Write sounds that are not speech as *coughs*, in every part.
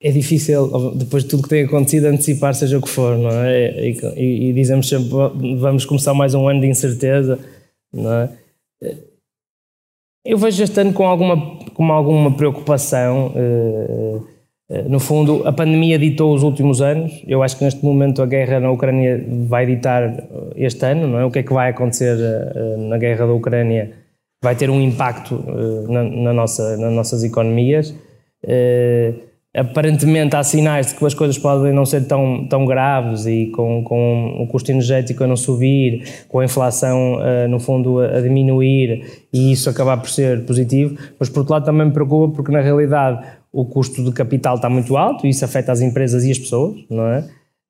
é difícil, depois de tudo que tem acontecido, antecipar seja o que for, não é? E, e, e dizemos sempre, vamos começar mais um ano de incerteza, não é? Eu vejo este ano com alguma, com alguma preocupação. Uh, no fundo, a pandemia ditou os últimos anos. Eu acho que neste momento a guerra na Ucrânia vai ditar este ano, não é? O que é que vai acontecer uh, na guerra da Ucrânia vai ter um impacto uh, na, na, nossa, nas nossas economias aparentemente há sinais de que as coisas podem não ser tão, tão graves e com, com o custo energético a não subir, com a inflação uh, no fundo a, diminuir e isso acabar por ser positivo, mas por outro lado também me preocupa porque na realidade o custo de capital está muito alto e isso afeta as empresas e as pessoas, não é?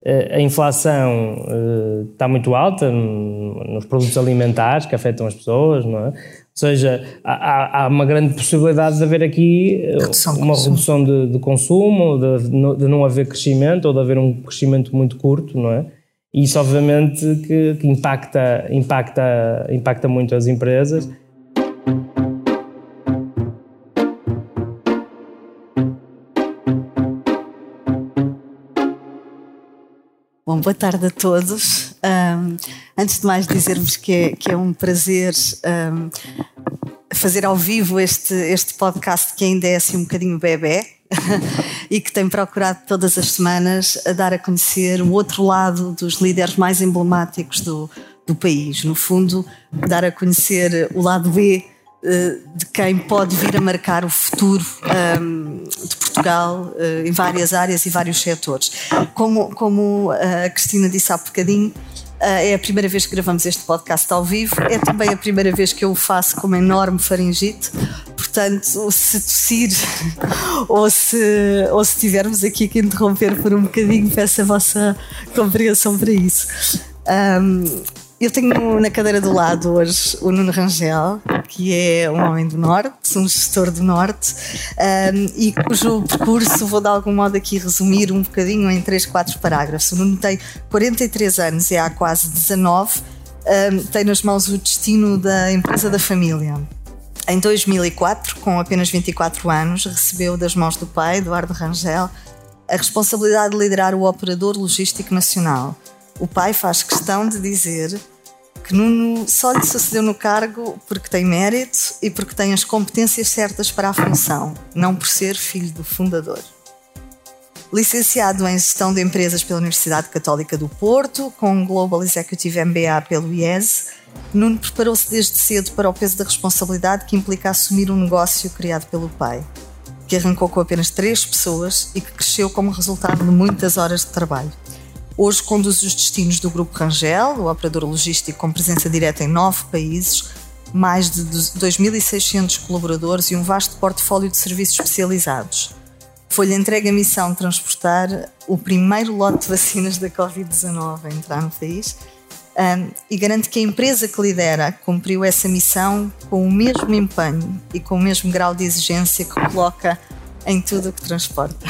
Uh, a inflação uh, está muito alta nos produtos alimentares que afetam as pessoas, não é? Ou seja, há, há, uma grande possibilidade de haver aqui eh, redução uma de redução de, de consumo, de, de, não haver crescimento ou de haver um crescimento muito curto, não é? E isso obviamente que, que impacta, impacta, impacta muito as empresas. Bom, boa tarde a todos. Um, antes de mais dizer-vos que é, que é um prazer um, fazer ao vivo este, este podcast que ainda é assim um bocadinho bebê *laughs* e que tem procurado todas as semanas a dar a conhecer o outro lado dos líderes mais emblemáticos do, do país. No fundo, dar a conhecer o lado B de quem pode vir a marcar o futuro um, de Portugal uh, em várias áreas e vários setores. Como, como a Cristina disse há bocadinho, uh, é a primeira vez que gravamos este podcast ao vivo, é também a primeira vez que eu o faço com uma enorme faringite, portanto, se tossir *laughs* ou se, ou se tivermos aqui que interromper por um bocadinho, peço a vossa compreensão para isso. Um, eu tenho na cadeira do lado hoje o Nuno Rangel, que é um homem do Norte, um gestor do Norte, um, e cujo percurso vou de algum modo aqui resumir um bocadinho em 3, 4 parágrafos. O Nuno tem 43 anos, é há quase 19, um, tem nas mãos o destino da empresa da família. Em 2004, com apenas 24 anos, recebeu das mãos do pai, Eduardo Rangel, a responsabilidade de liderar o operador logístico nacional o pai faz questão de dizer que Nuno só lhe sucedeu no cargo porque tem mérito e porque tem as competências certas para a função, não por ser filho do fundador. Licenciado em Gestão de Empresas pela Universidade Católica do Porto, com Global Executive MBA pelo IES, Nuno preparou-se desde cedo para o peso da responsabilidade que implica assumir um negócio criado pelo pai, que arrancou com apenas três pessoas e que cresceu como resultado de muitas horas de trabalho. Hoje conduz os destinos do Grupo Rangel, o operador logístico com presença direta em nove países, mais de 2.600 colaboradores e um vasto portfólio de serviços especializados. Foi-lhe entregue a missão de transportar o primeiro lote de vacinas da Covid-19 a entrar no país um, e garante que a empresa que lidera cumpriu essa missão com o mesmo empenho e com o mesmo grau de exigência que coloca em tudo o que transporta.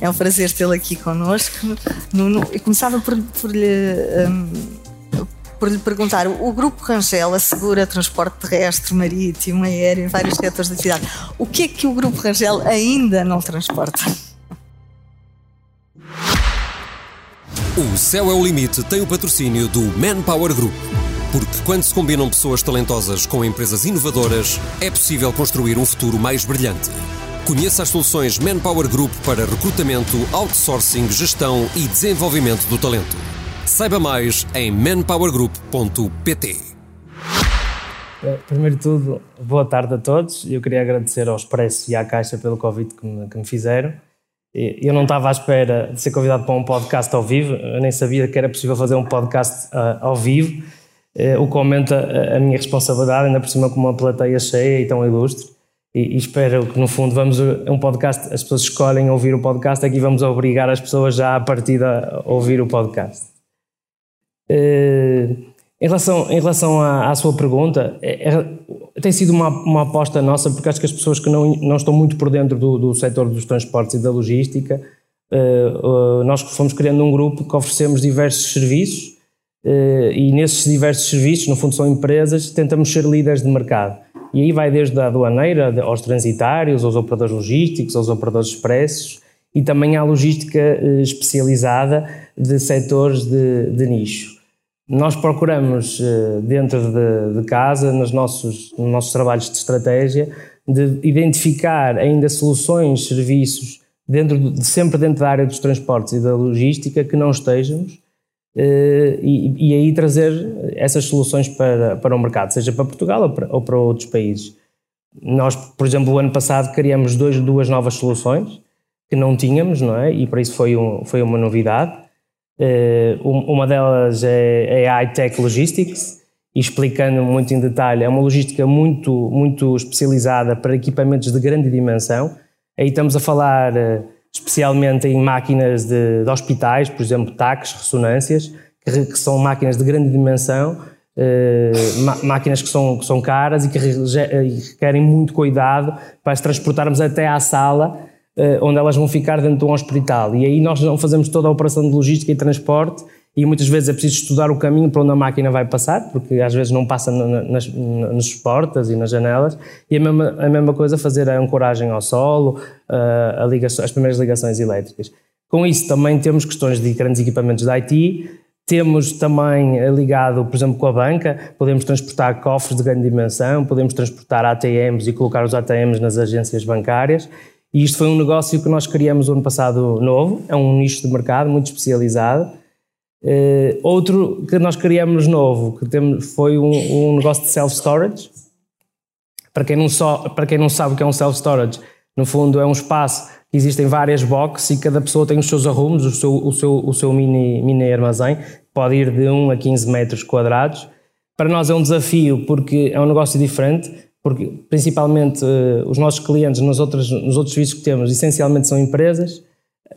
É um prazer tê-lo aqui connosco. Nuno, eu começava por, por lhe. Um, por lhe perguntar, o Grupo Rangel assegura transporte terrestre, marítimo, aéreo, em vários setores da cidade. O que é que o Grupo Rangel ainda não transporta? O Céu é o Limite tem o patrocínio do Manpower Group. Porque quando se combinam pessoas talentosas com empresas inovadoras, é possível construir um futuro mais brilhante. Conheça as soluções Manpower Group para recrutamento, outsourcing, gestão e desenvolvimento do talento. Saiba mais em manpowergroup.pt. Eh, primeiro de tudo, boa tarde a todos. Eu queria agradecer ao Expresso e à Caixa pelo convite que me, que me fizeram. Eu não estava à espera de ser convidado para um podcast ao vivo, eu nem sabia que era possível fazer um podcast uh, ao vivo, uh, o que aumenta a, a minha responsabilidade, ainda por cima com uma plateia cheia e tão ilustre e, e, espero que no fundo vamos a um podcast, as pessoas escolhem ouvir o podcast, aqui vamos obrigar as pessoas já a partida a ouvir o podcast. Uh, em relação, em relação à, à sua pergunta, é, é, tem sido uma, uma aposta nossa, porque acho que as pessoas que não, não estão muito por dentro do, do setor dos transportes e da logística, uh, uh, nós fomos criando um grupo que oferecemos diversos serviços e nesses diversos serviços, no fundo são empresas, tentamos ser líderes de mercado. E aí vai desde a aduaneira aos transitários, aos operadores logísticos, aos operadores expressos e também há logística eh, especializada de setores de, de nicho. Nós procuramos, eh, dentro de, de, casa, nos nossos, nos nossos trabalhos de estratégia, de identificar ainda soluções, serviços, dentro de, sempre dentro da área dos transportes e da logística, que não estejamos, e, e aí trazer essas soluções para, para o mercado, seja para Portugal ou para, ou para outros países. Nós, por exemplo, o ano passado criamos dois, duas novas soluções que não tínhamos, não é? E para isso foi, um, foi uma novidade. Uh, uma delas é, é a iTech Logistics, e explicando muito em detalhe, é uma logística muito, muito especializada para equipamentos de grande dimensão. Aí estamos a falar uh, especialmente em máquinas de, de, hospitais, por exemplo, TACs, ressonâncias, que, que são máquinas de grande dimensão, uh, máquinas que são, que são caras e que requerem muito cuidado para as transportarmos até à sala uh, onde elas vão ficar dentro de um hospital. E aí nós não fazemos toda a operação de logística e transporte e muitas vezes é preciso estudar o caminho para onde a máquina vai passar, porque às vezes não passa nas, nas portas e nas janelas, e a mesma, a mesma coisa fazer a ancoragem ao solo, a ligação, as primeiras ligações elétricas. Com isso também temos questões de grandes equipamentos de IT, temos também ligado, por exemplo, com a banca, podemos transportar cofres de grande dimensão, podemos transportar ATMs e colocar os ATMs nas agências bancárias, e isto foi um negócio que nós criamos ano passado novo, é um nicho de mercado muito especializado, Uh, outro que nós criamos novo, que temos, foi um, um negócio de self-storage. Para quem, não para quem não sabe o que é um self-storage, no fundo é um espaço que existem várias boxes e cada pessoa tem os seus arrumos, o seu, o seu, o seu mini, mini armazém, pode ir de 1 a 15 metros quadrados. Para nós é um desafio porque é um negócio diferente, porque principalmente uh, os nossos clientes nos nos outros serviços que temos essencialmente são empresas,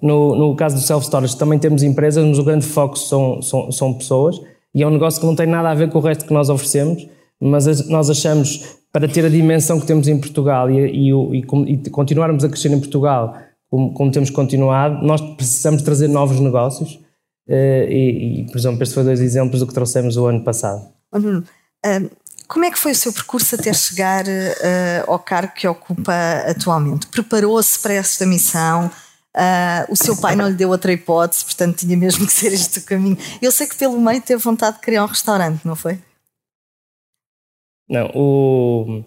no, no caso do self-storage também temos empresas, mas o grande foco são, são, são pessoas e é um negócio que não tem nada a ver com o resto que nós oferecemos, mas nós achamos, para ter a dimensão que temos em Portugal e, e, e, e continuarmos a crescer em Portugal como, como, temos continuado, nós precisamos trazer novos negócios eh, e, por exemplo, estes foram dois exemplos do que trouxemos o ano passado. Nuno, como é que foi o seu percurso até chegar uh, ao cargo que ocupa atualmente? Preparou-se para esta missão? Uh, o seu pai não lhe deu outra hipótese, portanto tinha mesmo que ser este o caminho. Eu sei que pelo meio teve vontade de criar um restaurante, não foi? Não, o.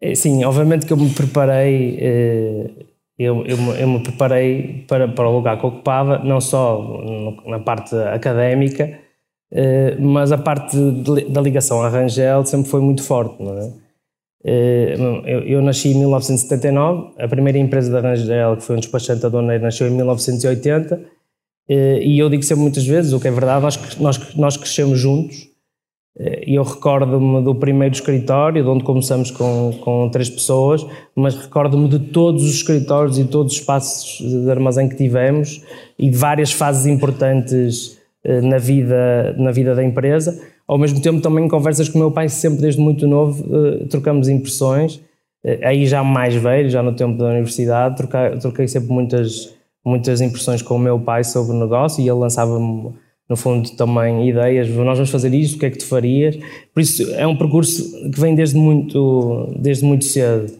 É, sim, obviamente que eu me preparei, eh, eu, eu, eu, me preparei para, para o lugar que ocupava, não só na parte académica, eh, mas a parte da ligação à Rangel sempre foi muito forte, não é? Eh, eu, eu, nasci em 1979, a primeira empresa da Rangel, que foi um despachante aduaneiro, nasceu em 1980, eh, e eu digo sempre muitas vezes, o que é verdade, nós, nós, nós crescemos juntos, eh, e eu recordo-me do primeiro escritório, de onde começamos com, com três pessoas, mas recordo-me de todos os escritórios e todos os espaços de armazém que tivemos, e de várias fases importantes na vida, na vida da empresa, ao mesmo tempo, também conversas com o meu pai, sempre desde muito novo, uh, trocamos impressões. Uh, aí já mais velho, já no tempo da universidade, troquei, troquei sempre muitas, muitas impressões com o meu pai sobre o negócio e ele lançava-me no fundo também ideias, nós vamos fazer isto, o que é que tu farias? Por isso é um percurso que vem desde muito, desde muito cedo.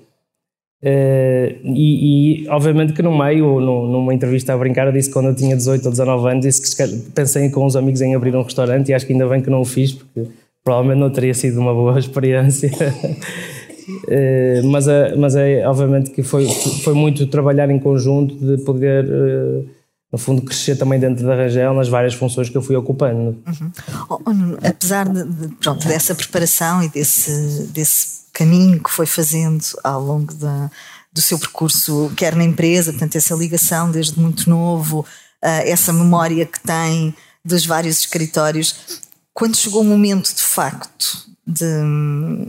Uh, e, e, obviamente que no meio, no, numa entrevista a brincar, eu disse que quando eu tinha 18 ou 19 anos, disse que pensei com uns amigos em abrir um restaurante e acho que ainda bem que não o fiz, porque provavelmente não teria sido uma boa *laughs* experiência. uh, *laughs* mas, é, mas é obviamente que foi, foi muito trabalhar em conjunto de poder. Uh, no fundo, crescer também dentro da Rangel nas várias funções que eu fui ocupando. Uhum. Oh, oh, apesar de, de, pronto, dessa preparação e desse, desse caminho que foi fazendo ao longo da, do seu percurso, quer na empresa, portanto, essa ligação desde muito novo, uh, essa memória que tem dos vários escritórios. Quando chegou o momento de facto de um,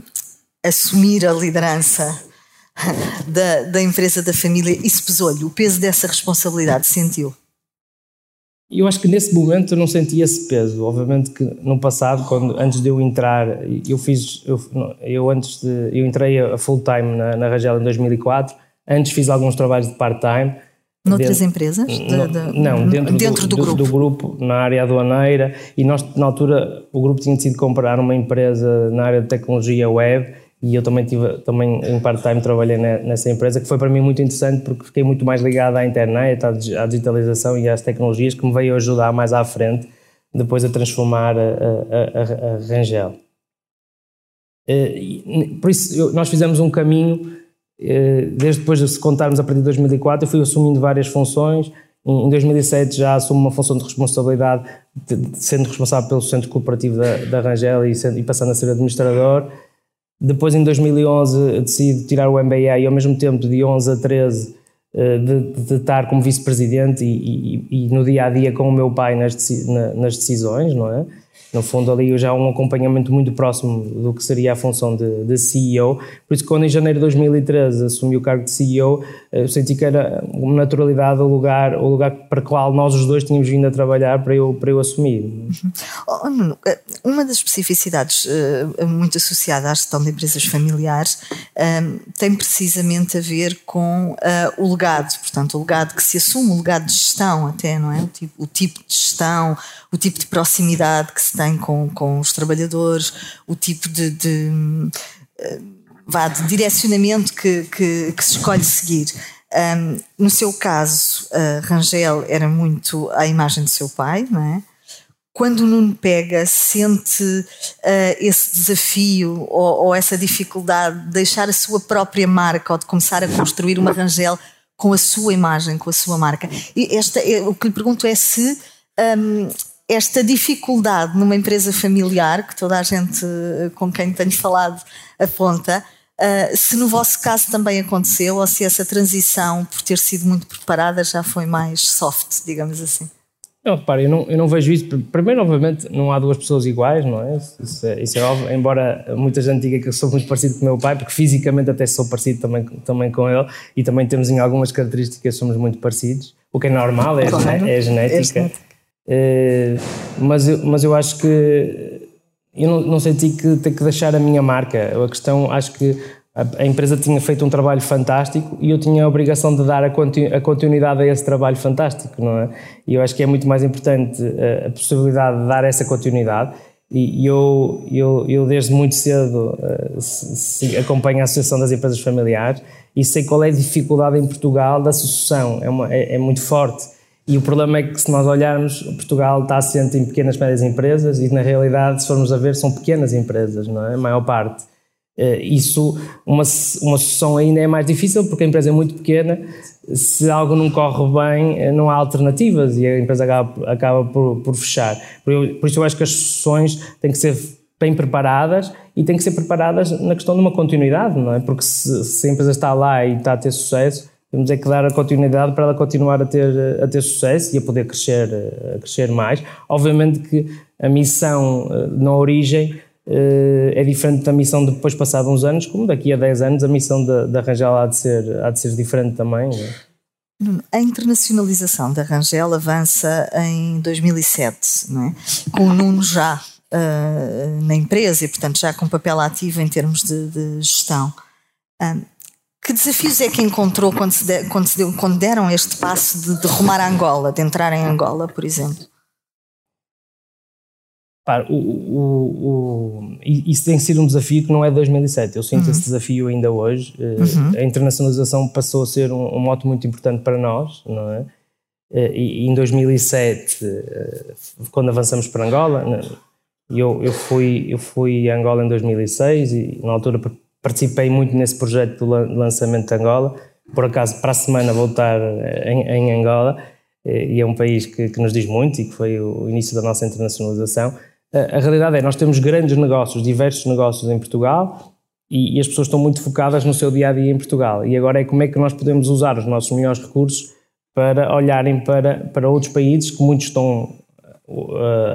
assumir a liderança *laughs* da, da empresa da família, isso pesou-lhe? O peso dessa responsabilidade sentiu? E eu acho que nesse momento eu não senti esse peso. Obviamente que no passado, quando antes de eu entrar, eu fiz, eu, eu antes de, eu entrei a full time na, na Rangel em 2004. Antes fiz alguns trabalhos de part time. Noutras dentro, empresas? No, de, de, não, dentro, dentro do, do, grupo. do, grupo. na área aduaneira. E nós, na altura, o grupo tinha decidido comprar uma empresa na área de tecnologia web e eu também tive também em part-time trabalhei nessa empresa que foi para mim muito interessante porque fiquei muito mais ligado à internet, à digitalização e às tecnologias que me veio ajudar mais à frente depois a transformar a, a, a, a Rangel. Eh, por isso nós fizemos um caminho eh, desde depois de se contarmos a partir de 2004 eu fui assumindo várias funções em 2007 já assumo uma função de responsabilidade sendo responsável pelo centro cooperativo da, da Rangel e, sendo, e passando a ser administrador depois, em 2011, decido tirar o MBA e, ao mesmo tempo, de 11 a 13, eh, de, de estar como vice-presidente e, e, e, no dia a dia com o meu pai nas, nas decisões, não é? No fundo ali já um acompanhamento muito próximo do que seria a função de, de, CEO, por isso quando em janeiro de 2013 assumi o cargo de CEO, eu senti que era uma naturalidade o lugar, o lugar para o qual nós os dois tínhamos vindo a trabalhar para eu, para eu assumir. Uhum. Oh, eh, uma das especificidades uh, muito associada à gestão de empresas familiares tem precisamente a ver com o legado, portanto o legado que se assume, o legado de gestão até, não é? O tipo, o tipo de gestão, o tipo de proximidade que se tem com, com os trabalhadores, o tipo de, de, eh, de direcionamento que, que, que, se escolhe seguir. Um, no seu caso, uh, Rangel era muito a imagem do seu pai, não é? Quando o Nuno pega, sente uh, esse desafio ou, ou, essa dificuldade de deixar a sua própria marca ou de começar a construir uma Rangel com a sua imagem, com a sua marca. E esta, o que lhe pergunto é se um, esta dificuldade numa empresa familiar, que toda a gente eh, com quem tenho falado aponta, uh, se no vosso caso também aconteceu ou se essa transição, por ter sido muito preparada, já foi mais soft, digamos assim. Não, repare, eu não, eu não vejo isso. Primeiro, obviamente, não há duas pessoas iguais, não é? Isso é, isso é óbvio, embora muita gente diga que eu sou muito parecido com o meu pai, porque fisicamente até sou parecido também, também com ele, e também temos em algumas características somos muito parecidos, o que é normal, é, claro, é genética. É Eh, mas, eu, mas eu acho que eu não, não senti que ter que deixar a minha marca. A questão, acho que a, a, empresa tinha feito um trabalho fantástico e eu tinha a obrigação de dar a, continu, a continuidade a esse trabalho fantástico, não é? E eu acho que é muito mais importante a, eh, a possibilidade de dar essa continuidade. E eu, eu, eu desde muito cedo uh, se, se acompanho a Associação das Empresas Familiares e sei qual é a dificuldade em Portugal da sucessão, é, uma, é, é muito forte e o problema é que, se nós olharmos, Portugal está assente em pequenas e médias empresas e, na realidade, se formos a ver, são pequenas empresas, não é? A maior parte. Eh, isso, uma, uma sucessão ainda é mais difícil porque a empresa é muito pequena. Se algo não corre bem, eh, não há alternativas e a empresa acaba, acaba por, por fechar. Por, por isso, eu acho que as sucessões têm que ser bem preparadas e têm que ser preparadas na questão de uma continuidade, não é? Porque se, se a empresa está lá e está a ter sucesso, temos é que dar a continuidade para ela continuar a ter, a ter sucesso e a poder crescer, a crescer mais. Obviamente que a missão eh, na origem eh, é diferente da missão depois passado uns anos, como daqui a 10 anos a missão da, Rangel há de ser, há de ser diferente também. A internacionalização da Rangel avança em 2007, não é? com o Nuno já uh, na empresa e, portanto, já com papel ativo em termos de, de gestão. Um, que desafios é que encontrou quando, se de, quando, se deu, quando deram este passo de, de rumar a Angola, de entrar em Angola, por exemplo? o, o, o, isso tem sido um desafio que não é de 2007. Eu sinto uhum. esse desafio ainda hoje. Eh, uhum. A internacionalização passou a ser um, um moto muito importante para nós, não é? Eh, e, em 2007, eh, quando avançamos para Angola, eu, eu, fui, eu fui a Angola em 2006 e na altura participei muito nesse projeto do lançamento de Angola. Por acaso, para a semana vou estar em, em Angola, eh, e é um país que, que, nos diz muito e que foi o início da nossa internacionalização. A, a realidade é, nós temos grandes negócios, diversos negócios em Portugal, e, e, as pessoas estão muito focadas no seu dia a dia em Portugal. E agora é como é que nós podemos usar os nossos melhores recursos para olharem para, para outros países que muitos estão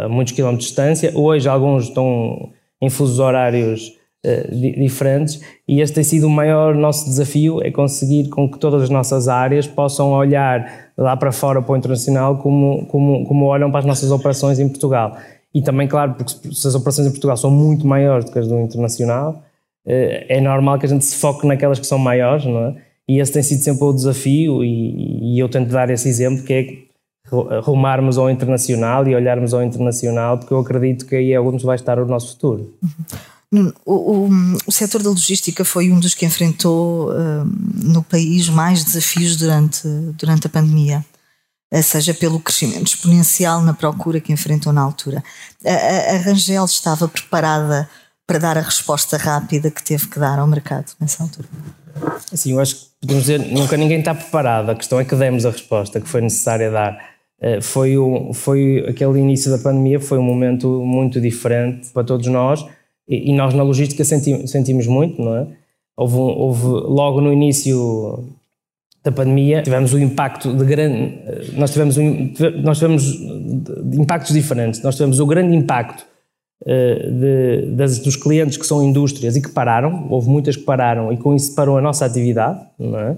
a muitos quilómetros de distância. Hoje, alguns estão em fusos horários eh, diferentes e este tem sido o maior nosso desafio, é conseguir com que todas as nossas áreas possam olhar lá para fora para o internacional como, como, como olham para as nossas operações em Portugal. E também, claro, porque se as operações em Portugal são muito maiores do que as do internacional, eh, é normal que a gente se foque naquelas que são maiores, não é? E esse tem sido sempre o desafio e, e eu tento dar esse exemplo que é rumarmos ao internacional e olharmos ao internacional porque eu acredito que aí é onde vai estar o nosso futuro. O, o, o, setor da logística foi um dos que enfrentou uh, no país mais desafios durante, durante a pandemia, uh, seja pelo crescimento exponencial na procura que enfrentou na altura. A, a, Rangel estava preparada para dar a resposta rápida que teve que dar ao mercado nessa altura? Sim, eu acho que podemos dizer nunca ninguém está preparado, a questão é que demos a resposta que foi necessária dar. Uh, foi, o, foi aquele início da pandemia, foi um momento muito diferente para todos nós e, nós na logística senti, sentimos muito, não é? Houve, houve, logo no início da pandemia tivemos o um impacto de grande nós tivemos um, nós tivemos impactos diferentes nós tivemos o grande impacto uh, de, das, dos clientes que são indústrias e que pararam houve muitas que pararam e com isso parou a nossa atividade não é?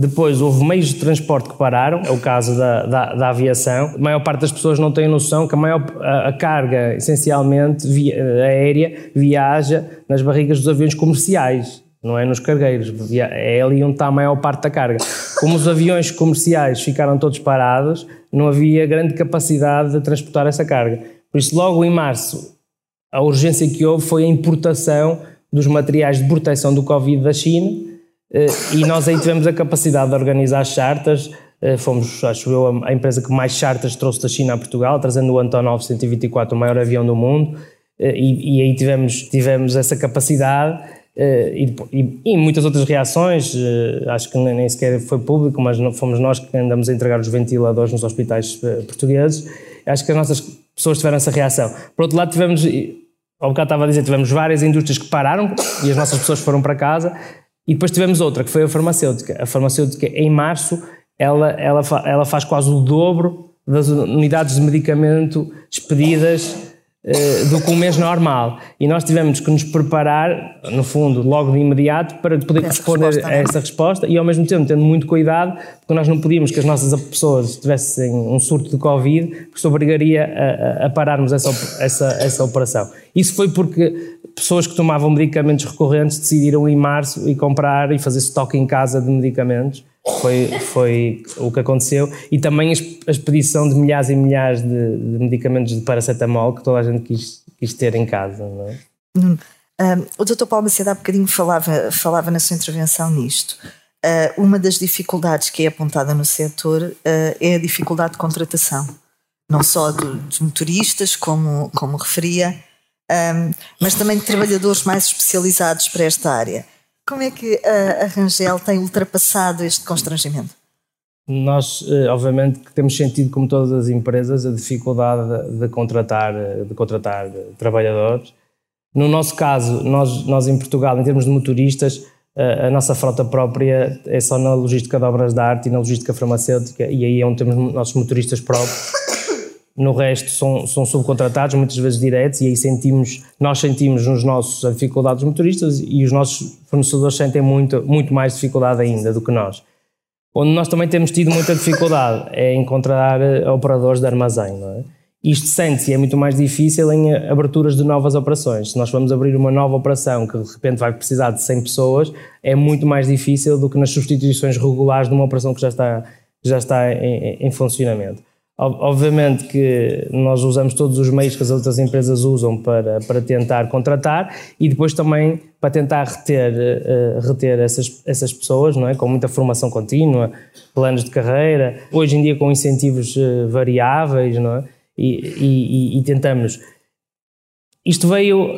Depois houve meios de transporte que pararam, é o caso da, da, da, aviação. A maior parte das pessoas não tem noção que a, maior, a, a carga, essencialmente via, aérea, viaja nas barrigas dos aviões comerciais, não é nos cargueiros. É ali onde está a maior parte da carga. Como os aviões comerciais ficaram todos parados, não havia grande capacidade de transportar essa carga. Por isso, logo em março, a urgência que houve foi a importação dos materiais de proteção do Covid da China eh, e nós aí tivemos a capacidade de organizar chartas. Eh, fomos, acho eu, a empresa que mais chartas trouxe da China a Portugal, trazendo o Antonov 124, o maior avião do mundo. Eh, e, e aí tivemos, tivemos essa capacidade. E, e, e, muitas outras reações, acho que nem sequer foi público, mas fomos nós que andamos a entregar os ventiladores nos hospitais portugueses. Acho que as nossas pessoas tiveram essa reação. Por outro lado, tivemos, ao bocado estava a dizer, tivemos várias indústrias que pararam e as nossas pessoas foram para casa e depois tivemos outra, que foi a farmacêutica. A farmacêutica, em março, ela, ela, ela faz quase o dobro das unidades de medicamento expedidas do que um mês normal. E nós tivemos que nos preparar, no fundo, logo de imediato, para poder essa responder a é? essa resposta e, ao mesmo tempo, tendo muito cuidado, porque nós não podíamos que as nossas pessoas tivessem um surto de Covid, porque isso obrigaria a, a pararmos essa, essa, essa operação. Isso foi porque pessoas que tomavam medicamentos recorrentes decidiram em março e comprar e fazer estoque em casa de medicamentos. Foi, foi o que aconteceu. E também a expedição de milhares e milhares de, de medicamentos de paracetamol que toda a gente quis, quis ter em casa. Não é? Hum, um, o Dr. Paulo Macedo há bocadinho falava, falava na sua intervenção nisto. Uh, uma das dificuldades que é apontada no setor uh, é a dificuldade de contratação, não só do, dos motoristas, como, como referia, um, mas também de trabalhadores mais especializados para esta área. Como é que a, a Rangel tem ultrapassado este constrangimento? Nós, eh, obviamente, temos sentido, como todas as empresas, a dificuldade de contratar, de contratar trabalhadores. No nosso caso, nós, nós em Portugal, em termos de motoristas, a nossa frota própria é só na logística de obras de arte e na logística farmacêutica, e aí é onde temos nossos motoristas próprios no resto são, são subcontratados, muitas vezes diretos, e aí sentimos, nós sentimos nos nossos a dificuldade dos motoristas e os nossos fornecedores sentem muito, muito mais dificuldade ainda do que nós. Onde nós também temos tido muita dificuldade é encontrar eh, operadores de armazém, não é? Isto sente-se é muito mais difícil em aberturas de novas operações. Se nós vamos abrir uma nova operação que de repente vai precisar de 100 pessoas, é muito mais difícil do que nas substituições regulares de uma operação que já está, já está em, em funcionamento. Obviamente que nós usamos todos os meios que as outras empresas usam para, para tentar contratar e depois também para tentar reter, uh, reter essas, essas pessoas, não é? com muita formação contínua, planos de carreira, hoje em dia com incentivos uh, variáveis, não é? E, e, e, tentamos. Isto veio,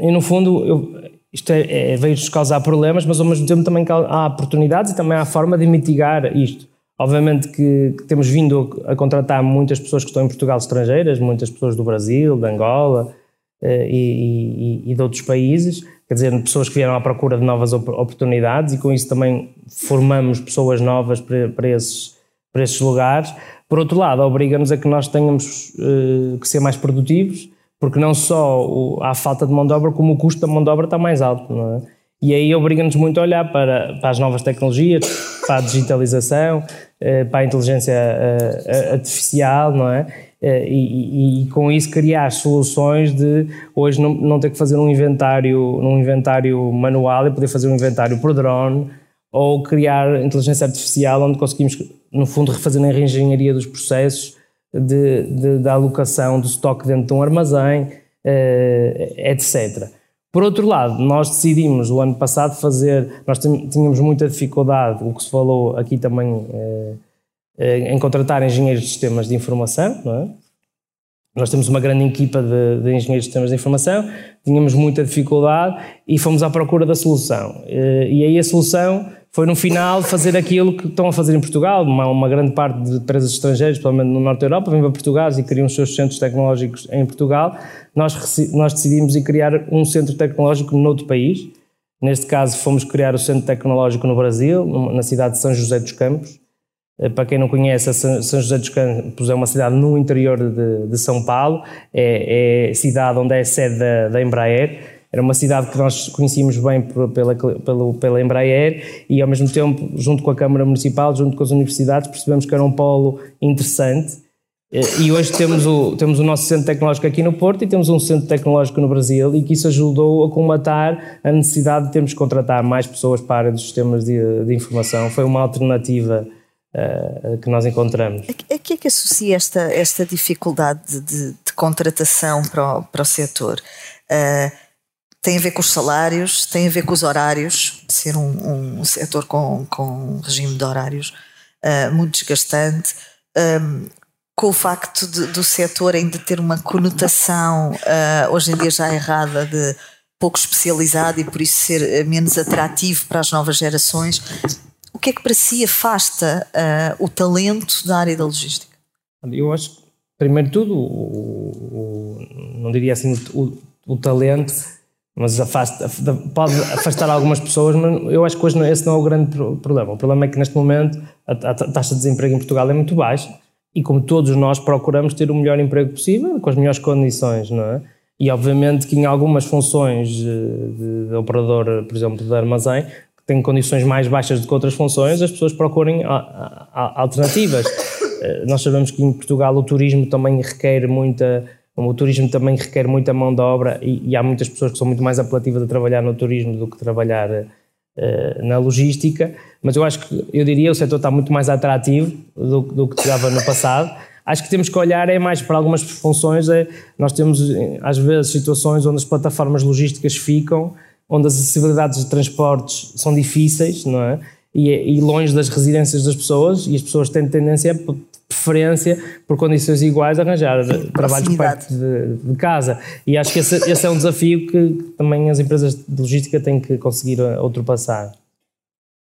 e no fundo, eu, isto é, é, veio-nos causar problemas, mas ao mesmo tempo também há oportunidades e também há forma de mitigar isto. Obviamente que, que, temos vindo a contratar muitas pessoas que estão em Portugal estrangeiras, muitas pessoas do Brasil, de Angola eh, e, e, e, de outros países, quer dizer, pessoas que vieram à procura de novas oportunidades e com isso também formamos pessoas novas para, para, esses, para esses lugares. Por outro lado, obriga-nos a que nós tenhamos uh, que ser mais produtivos, porque não só há falta de mão de obra, como o custo da mão de obra está mais alto. É? E aí obriga-nos muito a olhar para, para as novas tecnologias, para a digitalização, eh, para a inteligência eh, artificial, não é? Eh, e, e, e, com isso criar soluções de hoje não, não ter que fazer um inventário, um inventário manual e poder fazer um inventário por drone ou criar inteligência artificial onde conseguimos, no fundo, refazer a reengenharia dos processos de, de, da alocação do estoque dentro de um armazém, etc. Por outro lado, nós decidimos o ano passado fazer, nós tínhamos muita dificuldade, o que se falou aqui também, eh, eh, em contratar engenheiros de sistemas de informação, não é? Nós temos uma grande equipa de, de, engenheiros de sistemas de informação, tínhamos muita dificuldade e fomos à procura da solução. Eh, e aí a solução foi no final fazer aquilo que estão a fazer em Portugal. Uma, uma grande parte de empresas estrangeiras, menos no Norte da Europa, vêm para Portugal e criam os seus centros tecnológicos em Portugal. Nós, nós decidimos ir criar um centro tecnológico noutro país. Neste caso, fomos criar o centro tecnológico no Brasil, na cidade de São José dos Campos. Eh, para quem não conhece, São José dos Campos é uma cidade no interior de, de São Paulo, é, é cidade onde é a sede da, da Embraer era uma cidade que nós conhecíamos bem pela, pela, pela Embraer e, ao mesmo tempo, junto com a Câmara Municipal, junto com as universidades, percebemos que era um polo interessante. Eh, e hoje temos o, temos o nosso centro tecnológico aqui no Porto e temos um centro tecnológico no Brasil e que isso ajudou a comatar a necessidade de termos que contratar mais pessoas para a área dos sistemas de, de informação. Foi uma alternativa uh, que nós encontramos. A que é que associa esta, esta dificuldade de, de, de contratação para o, para o setor? Uh, tem a ver com os salários, tem a ver com os horários, ser um, um setor com, com um regime de horários uh, muito desgastante, um, com o facto de, do setor ainda ter uma conotação uh, hoje em dia já errada de pouco especializado e por isso ser menos atrativo para as novas gerações. O que é que para si afasta uh, o talento da área da logística? Eu acho que, primeiro de tudo, o, o, não diria assim o, o talento, mas afasta, pode afastar algumas pessoas, mas eu acho que hoje esse não é o grande problema. O problema é que neste momento a, taxa de desemprego em Portugal é muito baixa e como todos nós procuramos ter o melhor emprego possível, com as melhores condições, não é? E obviamente que em algumas funções de, de, de operador, por exemplo, de armazém, que têm condições mais baixas do que outras funções, as pessoas procurem alternativas. Eh, nós sabemos que em Portugal o turismo também requer muita o turismo também requer muita mão de obra e, e, há muitas pessoas que são muito mais apelativas a trabalhar no turismo do que trabalhar uh, na logística, mas eu acho que, eu diria, o setor está muito mais atrativo do, do que estava no passado. Acho que temos que olhar é mais para algumas funções, é, nós temos às vezes situações onde as plataformas logísticas ficam, onde as acessibilidades de transportes são difíceis, não é? E, e longe das residências das pessoas, e as pessoas têm tendência a preferência por condições iguais arranjar trabalho perto de, de, casa e acho que esse, esse, é um desafio que também as empresas de logística têm que conseguir uh, ultrapassar.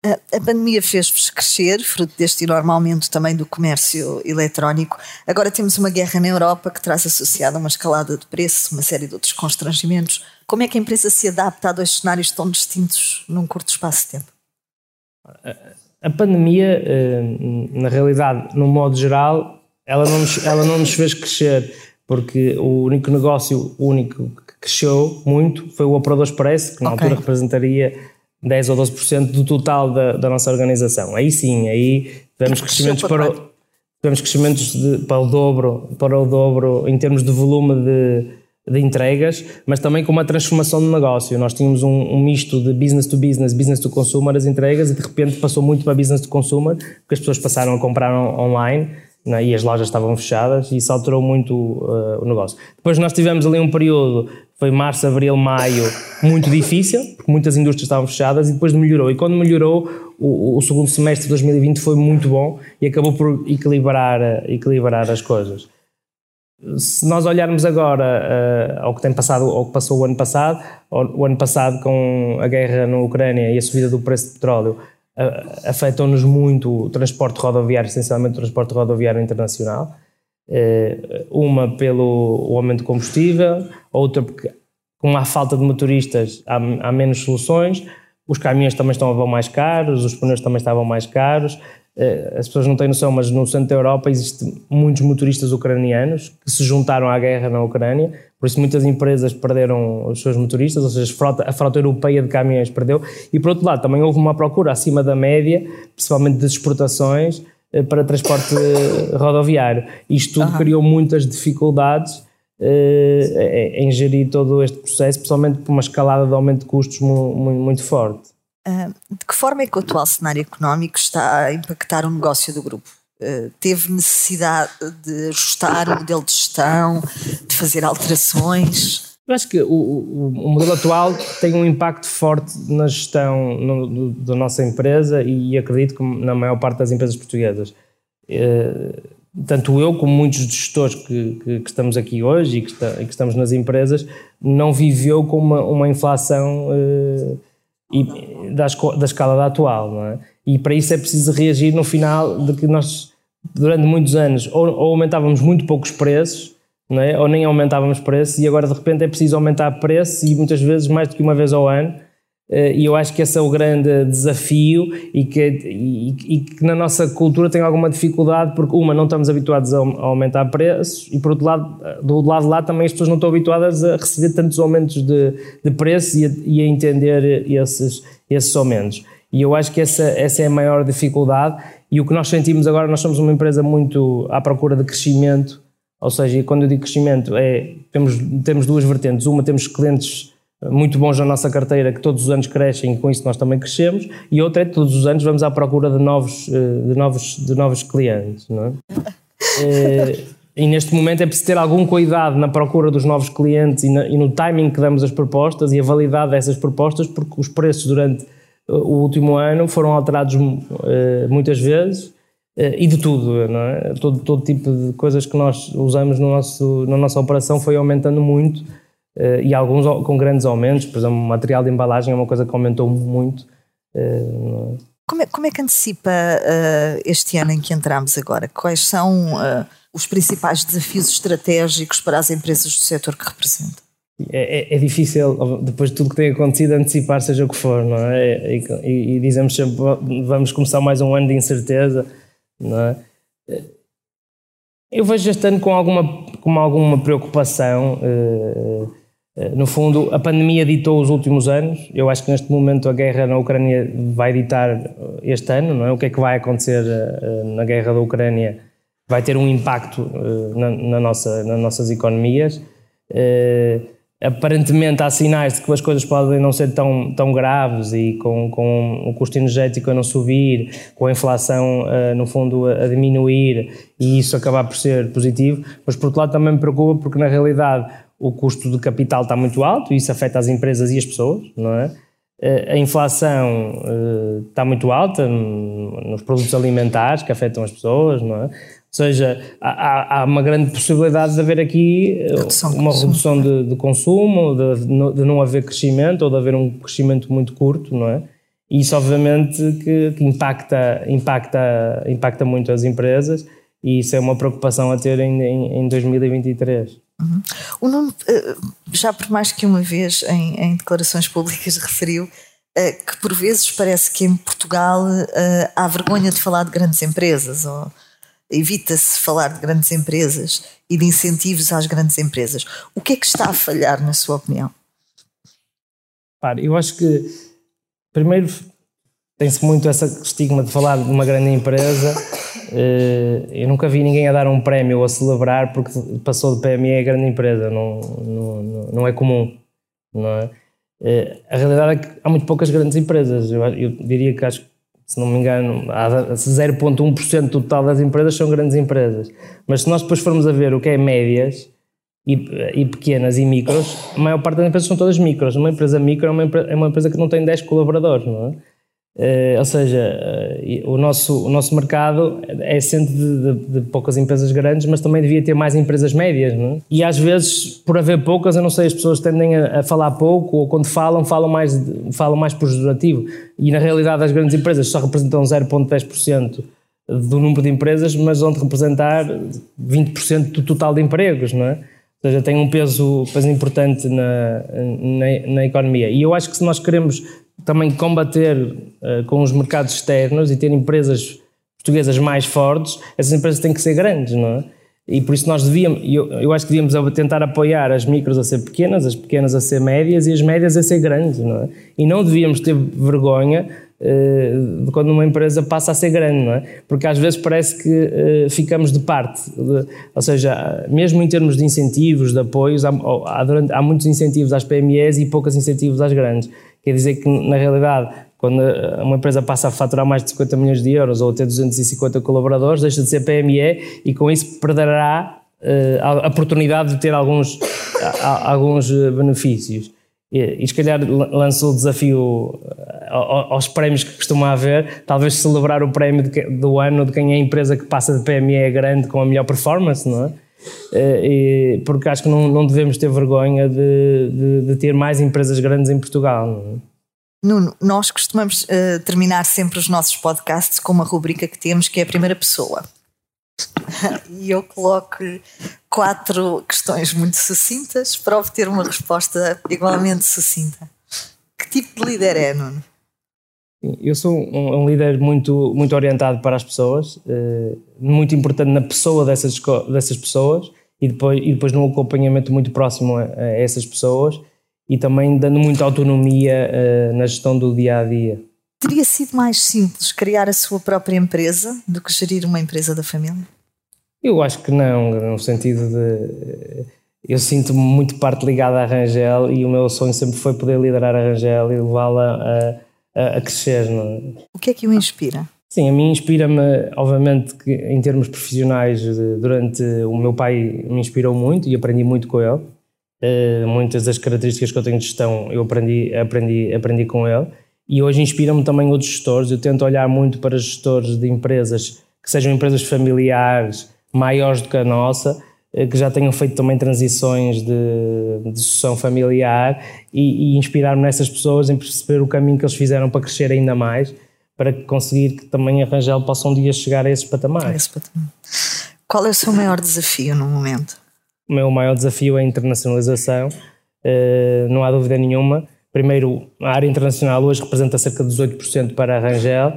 A pandemia fez-vos crescer, fruto deste enorme aumento também do comércio eletrónico. Agora temos uma guerra na Europa que traz associada uma escalada de preço, uma série de outros constrangimentos. Como é que a empresa se adapta a dois cenários tão distintos num curto espaço de tempo? A pandemia, eh, na realidade, no modo geral, ela não nos, ela não nos fez crescer, porque o único negócio único que cresceu muito foi o Operador Expresso, que na okay. altura representaria 10 ou 12% do total da, da, nossa organização. Aí sim, aí tivemos crescimentos para, o, tivemos crescimentos de, para o dobro, para o dobro em termos de volume de de entregas, mas também com uma transformação de negócio. Nós tínhamos um, um, misto de business to business, business to consumer, as entregas, e de repente passou muito para business to consumer, porque as pessoas passaram a comprar online né, e as lojas estavam fechadas, e isso alterou muito uh, o negócio. Depois nós tivemos ali um período, foi março, abril, maio, muito difícil, porque muitas indústrias estavam fechadas, e depois melhorou. E quando melhorou, o, o segundo semestre de 2020 foi muito bom e acabou por equilibrar, equilibrar as coisas se nós olharmos agora uh, ao que tem passado, ao que passou o ano passado, o, ano passado com a guerra na Ucrânia e a subida do preço de petróleo uh, afetou-nos muito o transporte rodoviário, essencialmente o transporte rodoviário internacional. Uh, uma pelo aumento de combustível, outra porque com a falta de motoristas há, há menos soluções, os caminhões também estavam mais caros, os pneus também estavam mais caros, as pessoas não têm noção, mas no centro da Europa existem muitos motoristas ucranianos que se juntaram à guerra na Ucrânia, por isso muitas empresas perderam os seus motoristas, ou seja, a frota, a frota europeia de caminhões perdeu, e por outro lado também houve uma procura acima da média, principalmente de exportações, eh, para transporte *coughs* rodoviário. Isto tudo criou muitas dificuldades eh, em gerir todo este processo, principalmente por uma escalada de aumento de custos muito, muito forte. Ah, de que forma é que o atual cenário económico está a impactar o negócio do grupo? Uh, teve necessidade de ajustar o modelo de gestão, de fazer alterações? Eu acho que o, o, o, modelo atual tem um impacto forte na gestão no, do, da nossa empresa e acredito que na maior parte das empresas portuguesas. Eh, tanto eu como muitos gestores que, que, que estamos aqui hoje e que, está, que, estamos nas empresas não viveu com uma, uma inflação eh, da, da escala da atual, não é? E para isso é preciso reagir no final de que nós, durante muitos anos, ou, ou aumentávamos muito poucos preços não é? ou nem aumentávamos preço e agora de repente é preciso aumentar preço e muitas vezes mais do que uma vez ao ano eh, e eu acho que esse é o grande desafio e que, e, e que na nossa cultura tem alguma dificuldade porque uma, não estamos habituados a aumentar preços e por outro lado, do lado de lá também as pessoas não estão habituadas a receber tantos aumentos de, de preço e a, e a entender esses, esses aumentos e eu acho que essa, essa é a maior dificuldade e o que nós sentimos agora, nós somos uma empresa muito à procura de crescimento ou seja, quando eu digo crescimento, é, temos, temos duas vertentes. Uma, temos clientes muito bons na nossa carteira que todos os anos crescem e com isso nós também crescemos, e outra é que todos os anos vamos à procura de novos, eh, de novos, de novos clientes. Não é? *laughs* Eh, e neste momento é preciso ter algum cuidado na procura dos novos clientes e, na, e no timing que damos as propostas e a validade dessas propostas, porque os preços durante o último ano foram alterados muitas vezes eh, e de tudo, não é? Todo, todo tipo de coisas que nós usamos no nosso, na nossa operação foi aumentando muito eh, e alguns com grandes aumentos, por exemplo, o material de embalagem é uma coisa que aumentou muito. Eh? Como, é, como é que antecipa uh, este ano em que entramos agora? Quais são uh, os principais desafios estratégicos para as empresas do setor que representa? É, é, é, difícil, depois de tudo que tem acontecido, antecipar seja o que for, não é? E, e, e dizemos sempre, vamos começar mais um ano de incerteza, não é? Eu vejo este ano com alguma, com alguma preocupação. Eh, eh, no fundo, a pandemia ditou os últimos anos. Eu acho que neste momento a guerra na Ucrânia vai ditar este ano. Não é? O que é que vai acontecer eh, na guerra da Ucrânia vai ter um impacto na, na nossa, nas nossas economias aparentemente há sinais de que as coisas podem não ser tão, tão graves e com, com o custo energético a não subir, com a inflação uh, no fundo a, a, diminuir e isso acabar por ser positivo, mas por outro lado também me preocupa porque na realidade o custo de capital está muito alto e isso afeta as empresas e as pessoas, não é? Uh, a inflação uh, está muito alta nos produtos alimentares que afetam as pessoas, não é? Seja, há, há, uma grande possibilidade de haver aqui eh, redução uma redução de, de consumo, de, de, não haver crescimento ou de haver um crescimento muito curto, não é? E isso obviamente que, que impacta, impacta, impacta muito as empresas e isso é uma preocupação a ter em, em, em 2023. Uhum. O Nuno, eh, já por mais que uma vez em, em declarações públicas referiu eh, que por vezes parece que em Portugal há vergonha de falar de grandes empresas ou evita-se falar de grandes empresas e de incentivos às grandes empresas. O que é que está a falhar, na sua opinião? Para, eu acho que, primeiro, tem-se muito esse estigma de falar de uma grande empresa. *coughs* Eh, eu nunca vi ninguém a dar um prémio ou a celebrar porque passou de PME a grande empresa. Não, não, não é comum. Não é? Eh, a realidade é que há muito poucas grandes empresas. Eu, eu diria que acho que se não me engano, 0,1% do total das empresas são grandes empresas. Mas se nós depois formos a ver o que é médias e, e pequenas e micros, a maior parte das empresas são todas micros. Uma empresa micro é uma, é uma empresa que não tem 10 colaboradores, não é? Uh, ou seja, uh, o, nosso, o nosso mercado é centro de, de, de, poucas empresas grandes, mas também devia ter mais empresas médias. Não é? E às vezes, por haver poucas, eu não sei, as pessoas tendem a, a falar pouco ou quando falam, falam mais, falam mais pejorativo. E na realidade, as grandes empresas só representam 0,10% do número de empresas, mas vão representar 20% do total de empregos, não é? Ou seja, tem um peso, peso importante na, na, na economia. E eu acho que se nós queremos também combater uh, com os mercados externos e ter empresas portuguesas mais fortes, essas empresas têm que ser grandes, não é? E por isso nós devíamos, eu, eu acho que devíamos tentar apoiar as micros a ser pequenas, as pequenas a ser médias e as médias a ser grandes, não é? E não devíamos ter vergonha uh, quando uma empresa passa a ser grande, não é? Porque às vezes parece que uh, ficamos de parte, de, ou seja, mesmo em termos de incentivos, de apoios, há, há, durante, há muitos incentivos às PMEs e poucos incentivos às grandes. Quer dizer que, na realidade, quando uma empresa passa a faturar mais de 50 milhões de euros ou até 250 colaboradores, deixa de ser PME e com isso perderá uh, a oportunidade de ter alguns, alguns benefícios. E, e se calhar lançou o desafio aos prémios que costuma haver, talvez celebrar o prémio do ano de quem é a empresa que passa de PME grande com a melhor performance, não é? E, porque acho que não, não devemos ter vergonha de, de, de, ter mais empresas grandes em Portugal. É? Nuno, nós costumamos uh, terminar sempre os nossos podcasts com uma rubrica que temos que é a primeira pessoa. *laughs* e eu coloco quatro questões muito sucintas para obter uma resposta igualmente sucinta. Que tipo de líder é, Nuno? Eu sou um, um líder muito, muito orientado para as pessoas, uh, muito importante na pessoa dessas, dessas pessoas e depois, e depois num acompanhamento muito próximo a, a essas pessoas e também dando muita autonomia uh, na gestão do dia a dia. Teria sido mais simples criar a sua própria empresa do que gerir uma empresa da família? Eu acho que não, no sentido de. Eu sinto-me muito parte ligada à Rangel e o meu sonho sempre foi poder liderar a Rangel e levá-la a, a, crescer. Não é? O que é que o inspira? Sim, a mim inspira-me, obviamente, que em termos profissionais, durante o meu pai me inspirou muito e aprendi muito com ele. Uh, muitas das características que eu tenho de gestão eu aprendi, aprendi, aprendi com ele e hoje inspira-me também outros gestores. Eu tento olhar muito para gestores de empresas que sejam empresas familiares, maiores do que a nossa, que já tenham feito também transições de, de sucessão familiar e, e inspirar-me nessas pessoas em perceber o caminho que eles fizeram para crescer ainda mais, para conseguir que também a Rangel possa um dia chegar a esses patamares. A esse patamar. Qual é o seu maior desafio no momento? o meu maior desafio é a internacionalização, uh, não há dúvida nenhuma. Primeiro, a área internacional hoje representa cerca de 18% para a Rangel.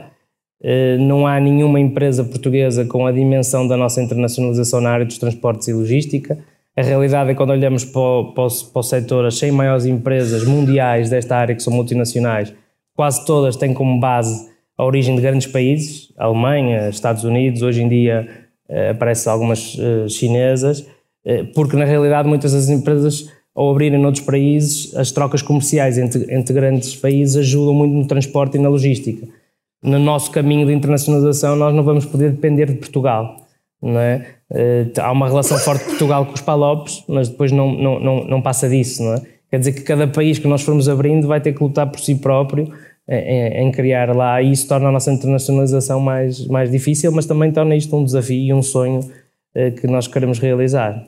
Uh, não há nenhuma empresa portuguesa com a dimensão da nossa internacionalização na área dos transportes e logística. A realidade é que quando olhamos para o, para, o, para o setor, as 100 maiores empresas mundiais desta área, que são multinacionais, quase todas têm como base a origem de grandes países, Alemanha, Estados Unidos, hoje em dia uh, aparecem algumas uh, chinesas, eh, porque na realidade muitas das empresas ao abrirem noutros países, as trocas comerciais entre, entre grandes países ajudam muito no transporte e na logística. No nosso caminho de internacionalização nós não vamos poder depender de Portugal, não é? Eh, há uma relação forte de Portugal com os palopes, mas depois não, não, não, não passa disso, não é? Quer dizer que cada país que nós formos abrindo vai ter que lutar por si próprio em, em, criar lá e isso torna a nossa internacionalização mais, mais difícil, mas também torna isto um desafio e um sonho eh, que nós queremos realizar.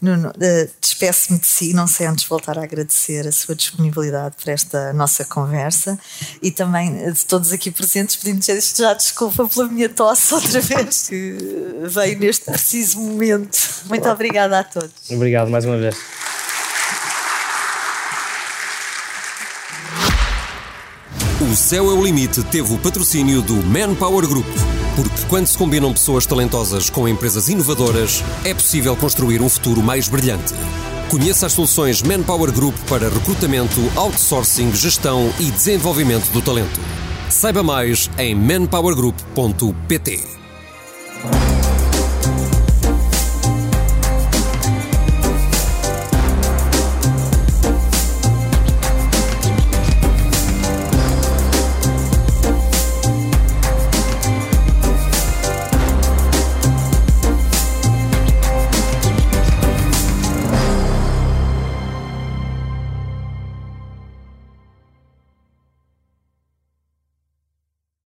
Nuno, eh, despeço-me de si, não sei antes voltar a agradecer a sua disponibilidade para esta nossa conversa e também eh, de todos aqui presentes, pedindo já desculpa pela minha tosse *laughs* outra vez que veio neste preciso momento. Muito obrigada a todos. Obrigado mais uma vez. O Céu é o Limite teve o patrocínio do Manpower Group. Porque quando se combinam pessoas talentosas com empresas inovadoras, é possível construir um futuro mais brilhante. Conheça as soluções Manpower Group para recrutamento, outsourcing, gestão e desenvolvimento do talento. Saiba mais em manpowergroup.pt.